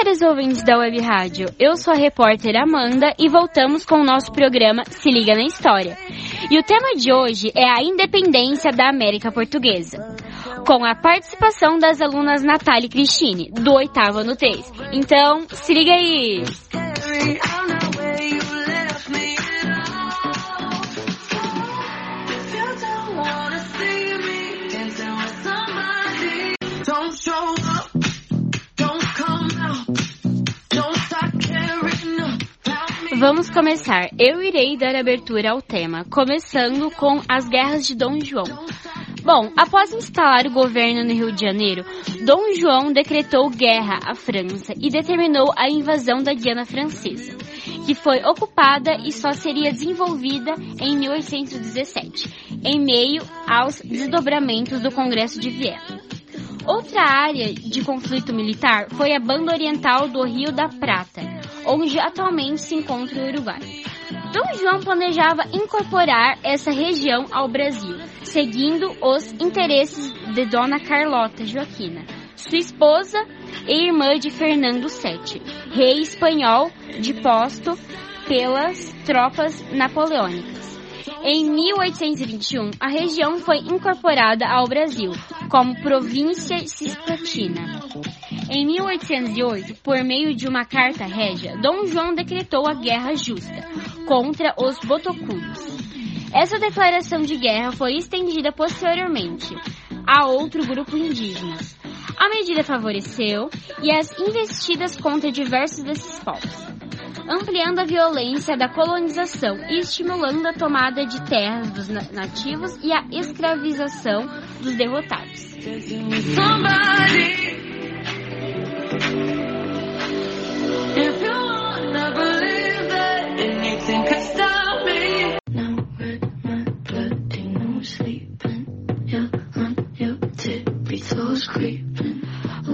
seres ouvintes da Web Rádio. Eu sou a repórter Amanda e voltamos com o nosso programa Se Liga na História. E o tema de hoje é a independência da América Portuguesa, com a participação das alunas Natália e Cristine, do oitavo ano 3. Então, se liga aí! Vamos começar. Eu irei dar abertura ao tema, começando com as guerras de Dom João. Bom, após instalar o governo no Rio de Janeiro, Dom João decretou guerra à França e determinou a invasão da Guiana Francesa, que foi ocupada e só seria desenvolvida em 1817, em meio aos desdobramentos do Congresso de Viena. Outra área de conflito militar foi a banda oriental do Rio da Prata, onde atualmente se encontra o Uruguai. Dom João planejava incorporar essa região ao Brasil, seguindo os interesses de Dona Carlota Joaquina, sua esposa e irmã de Fernando VII, rei espanhol deposto pelas tropas napoleônicas. Em 1821, a região foi incorporada ao Brasil como província cisplatina. Em 1808, por meio de uma carta régia, Dom João decretou a guerra justa contra os botocudos. Essa declaração de guerra foi estendida posteriormente a outro grupo indígena. A medida favoreceu e as investidas contra diversos desses povos, ampliando a violência da colonização e estimulando a tomada de terras dos nativos e a escravização dos derrotados. Somebody.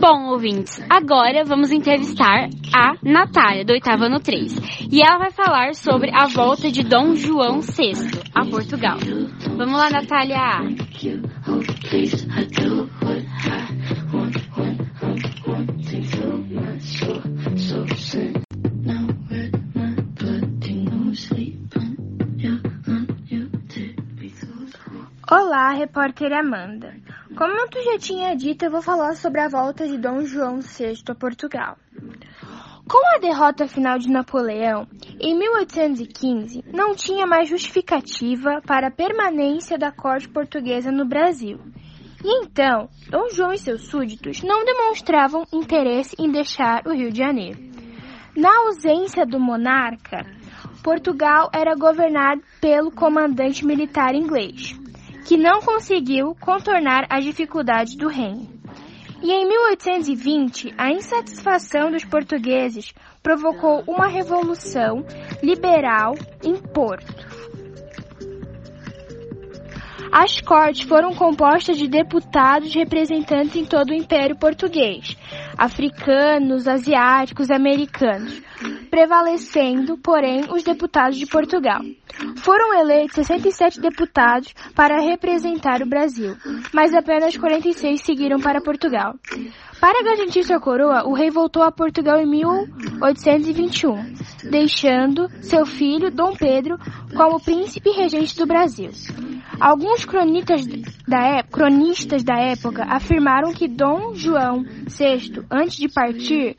Bom, ouvintes, agora vamos entrevistar a Natália, do oitavo ano 3. E ela vai falar sobre a volta de Dom João VI a Portugal. Vamos lá, Natália! Olá, repórter Amanda. Como tu já tinha dito, eu vou falar sobre a volta de Dom João VI a Portugal. Com a derrota final de Napoleão, em 1815, não tinha mais justificativa para a permanência da corte portuguesa no Brasil. E então, Dom João e seus súditos não demonstravam interesse em deixar o Rio de Janeiro. Na ausência do monarca, Portugal era governado pelo comandante militar inglês que não conseguiu contornar as dificuldades do reino. E em 1820, a insatisfação dos portugueses provocou uma revolução liberal em Porto. As cortes foram compostas de deputados representantes em todo o Império Português, africanos, asiáticos, americanos, prevalecendo, porém, os deputados de Portugal. Foram eleitos 67 deputados para representar o Brasil, mas apenas 46 seguiram para Portugal. Para garantir sua coroa, o rei voltou a Portugal em 1821, deixando seu filho, Dom Pedro, como príncipe regente do Brasil. Alguns cronistas da, época, cronistas da época afirmaram que Dom João VI, antes de partir,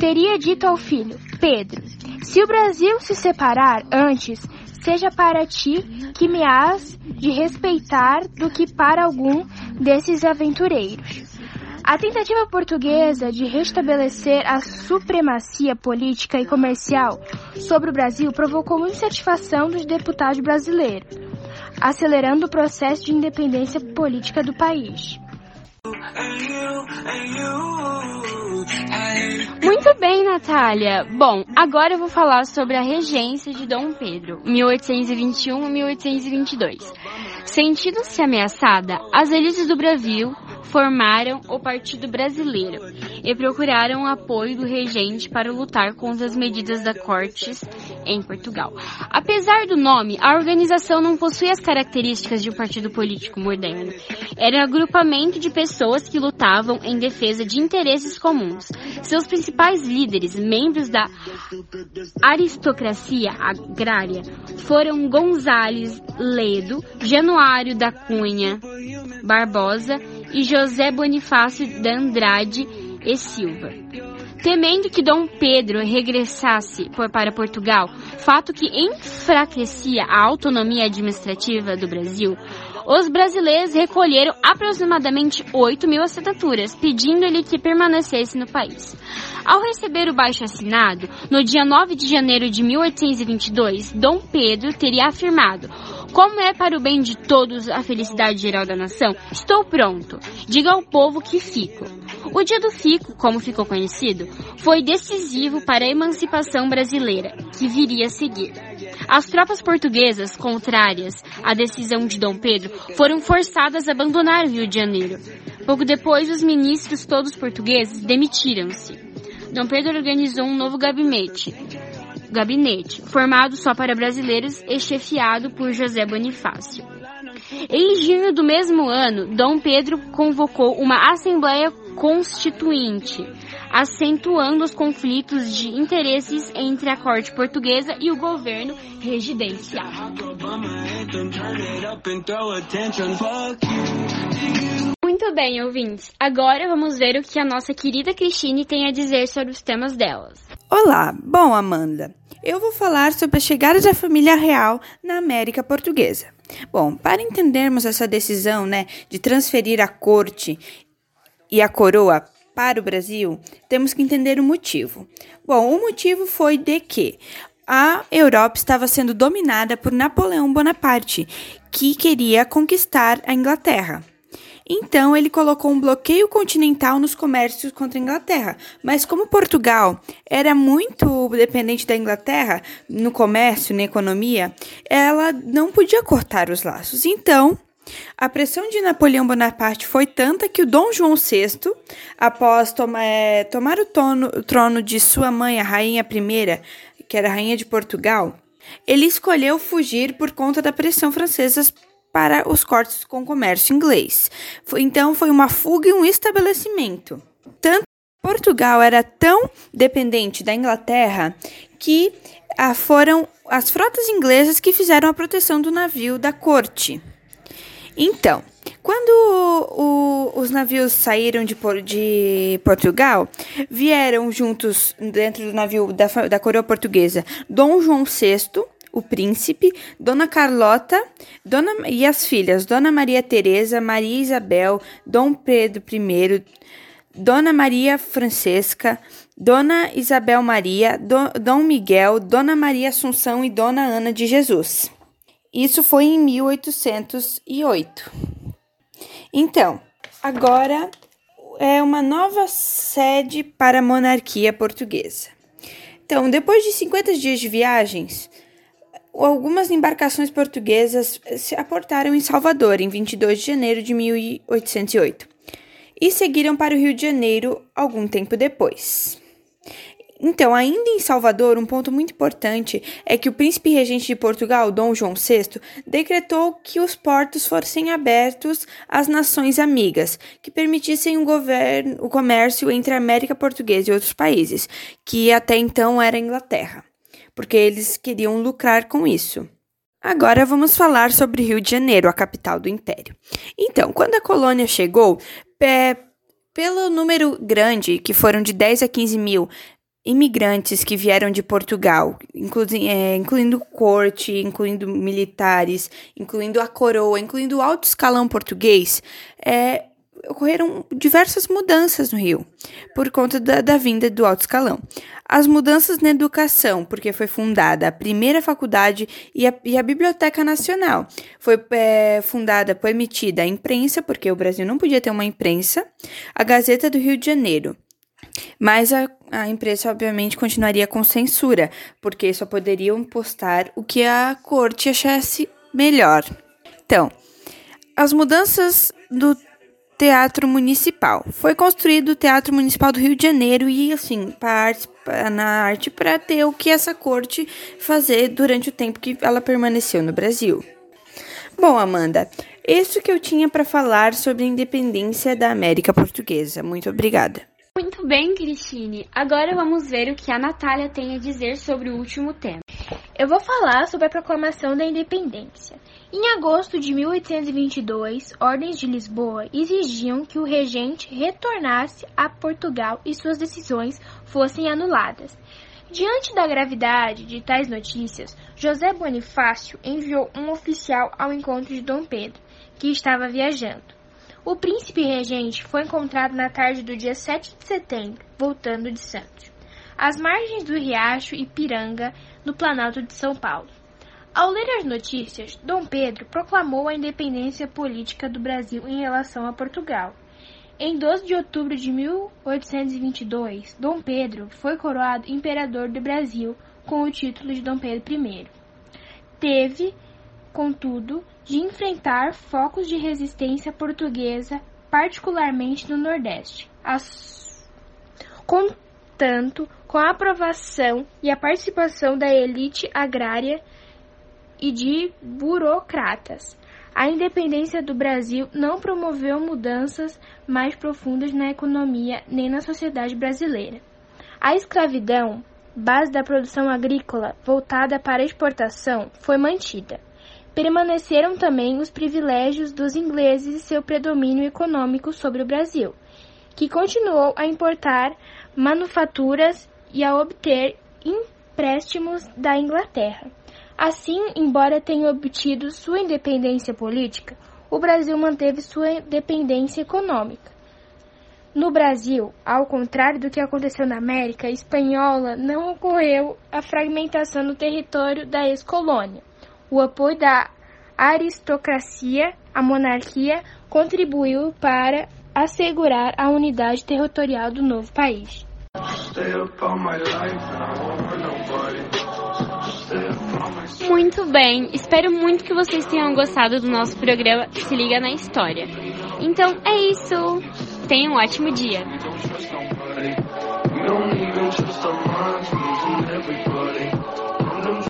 teria dito ao filho, Pedro, se o Brasil se separar antes, seja para ti que me has de respeitar do que para algum desses aventureiros. A tentativa portuguesa de restabelecer a supremacia política e comercial sobre o Brasil provocou insatisfação dos deputados brasileiros, acelerando o processo de independência política do país. Muito bem, Natália. Bom, agora eu vou falar sobre a regência de Dom Pedro, 1821-1822. Sentindo-se ameaçada, as elites do Brasil formaram o Partido Brasileiro e procuraram o apoio do regente para lutar contra as medidas da Cortes em Portugal. Apesar do nome, a organização não possui as características de um partido político moderno. era um agrupamento de pessoas que lutavam em defesa de interesses comuns. Seus principais líderes, membros da aristocracia agrária, foram Gonzales Ledo, Januário da Cunha Barbosa e José Bonifácio de Andrade e Silva. Temendo que Dom Pedro regressasse para Portugal, fato que enfraquecia a autonomia administrativa do Brasil, os brasileiros recolheram aproximadamente 8 mil assinaturas, pedindo-lhe que permanecesse no país. Ao receber o baixo assinado, no dia 9 de janeiro de 1822, Dom Pedro teria afirmado: Como é para o bem de todos a felicidade geral da nação, estou pronto. Diga ao povo que fico. O dia do fico, como ficou conhecido, foi decisivo para a emancipação brasileira, que viria a seguir. As tropas portuguesas, contrárias à decisão de Dom Pedro, foram forçadas a abandonar o Rio de Janeiro. Pouco depois, os ministros todos portugueses demitiram-se. Dom Pedro organizou um novo gabinete, gabinete, formado só para brasileiros e chefiado por José Bonifácio. Em junho do mesmo ano, Dom Pedro convocou uma Assembleia Constituinte, acentuando os conflitos de interesses entre a corte portuguesa e o governo regidencial. Muito bem, ouvintes. Agora vamos ver o que a nossa querida Cristine tem a dizer sobre os temas delas. Olá, bom, Amanda. Eu vou falar sobre a chegada da família real na América Portuguesa. Bom, para entendermos essa decisão, né, de transferir a corte e a coroa para o Brasil, temos que entender o motivo. Bom, o motivo foi de que a Europa estava sendo dominada por Napoleão Bonaparte, que queria conquistar a Inglaterra. Então ele colocou um bloqueio continental nos comércios contra a Inglaterra. Mas como Portugal era muito dependente da Inglaterra no comércio, na economia, ela não podia cortar os laços. Então, a pressão de Napoleão Bonaparte foi tanta que o Dom João VI, após toma, é, tomar o, tono, o trono de sua mãe, a Rainha I, que era Rainha de Portugal, ele escolheu fugir por conta da pressão francesa para os cortes com o comércio inglês. Então foi uma fuga e um estabelecimento. Tanto Portugal era tão dependente da Inglaterra que ah, foram as frotas inglesas que fizeram a proteção do navio da corte. Então, quando o, os navios saíram de, de, Portugal, vieram juntos dentro do navio da, da coroa portuguesa Dom João VI, o príncipe, Dona Carlota Dona, e as filhas Dona Maria Teresa, Maria Isabel, Dom Pedro I, Dona Maria Francesca, Dona Isabel Maria, Dom Miguel, Dona Maria Assunção e Dona Ana de Jesus. Isso foi em 1808. Então, agora é uma nova sede para a monarquia portuguesa. Então, depois de 50 dias de viagens, algumas embarcações portuguesas se aportaram em Salvador em 22 de janeiro de 1808 e seguiram para o Rio de Janeiro algum tempo depois. Então, ainda em Salvador, um ponto muito importante é que o príncipe regente de Portugal, Dom João VI, decretou que os portos fossem abertos às nações amigas, que permitissem o, governo, o comércio entre a América Portuguesa e outros países, que até então era a Inglaterra porque eles queriam lucrar com isso. Agora vamos falar sobre Rio de Janeiro, a capital do Império. Então, quando a colônia chegou, é, pelo número grande, que foram de 10 a 15 mil imigrantes que vieram de Portugal, é, incluindo corte, incluindo militares, incluindo a coroa, incluindo o alto escalão português, é, ocorreram diversas mudanças no Rio, por conta da, da, vinda do alto escalão. As mudanças na educação, porque foi fundada a primeira faculdade e a, e a Biblioteca Nacional. Foi é, fundada, permitida a imprensa, porque o Brasil não podia ter uma imprensa, a Gazeta do Rio de Janeiro. Mas a, a imprensa, obviamente, continuaria com censura, porque só poderiam postar o que a corte achasse melhor. Então, as mudanças do Teatro Municipal. Foi construído o Teatro Municipal do Rio de Janeiro e, assim, parte, na arte para ter o que essa corte fazer durante o tempo que ela permaneceu no Brasil. Bom, Amanda, Isso que eu tinha para falar sobre a independência da América Portuguesa. Muito obrigada. Muito bem, Cristine. Agora vamos ver o que a Natália tem a dizer sobre o último tema. Eu vou falar sobre a proclamação da independência. Em agosto de 1822, ordens de Lisboa exigiam que o regente retornasse a Portugal e suas decisões fossem anuladas. Diante da gravidade de tais notícias, José Bonifácio enviou um oficial ao encontro de Dom Pedro, que estava viajando. O príncipe regente foi encontrado na tarde do dia 7 de setembro, voltando de Santos, às margens do riacho Ipiranga, no Planalto de São Paulo. Ao ler as notícias, Dom Pedro proclamou a independência política do Brasil em relação a Portugal em 12 de outubro de 1822, Dom Pedro foi coroado imperador do Brasil com o título de Dom Pedro I. Teve, contudo, de enfrentar focos de resistência portuguesa, particularmente no Nordeste. As... Contanto, com a aprovação e a participação da elite agrária e de burocratas, a independência do Brasil não promoveu mudanças mais profundas na economia nem na sociedade brasileira. A escravidão, base da produção agrícola voltada para exportação, foi mantida. Permaneceram também os privilégios dos ingleses e seu predomínio econômico sobre o Brasil, que continuou a importar manufaturas e a obter empréstimos da Inglaterra. Assim, embora tenha obtido sua independência política, o Brasil manteve sua dependência econômica. No Brasil, ao contrário do que aconteceu na América Espanhola, não ocorreu a fragmentação do território da ex-colônia. O apoio da aristocracia à monarquia contribuiu para assegurar a unidade territorial do novo país. Muito bem, espero muito que vocês tenham gostado do nosso programa Se Liga na História. Então é isso. Tenham um ótimo dia.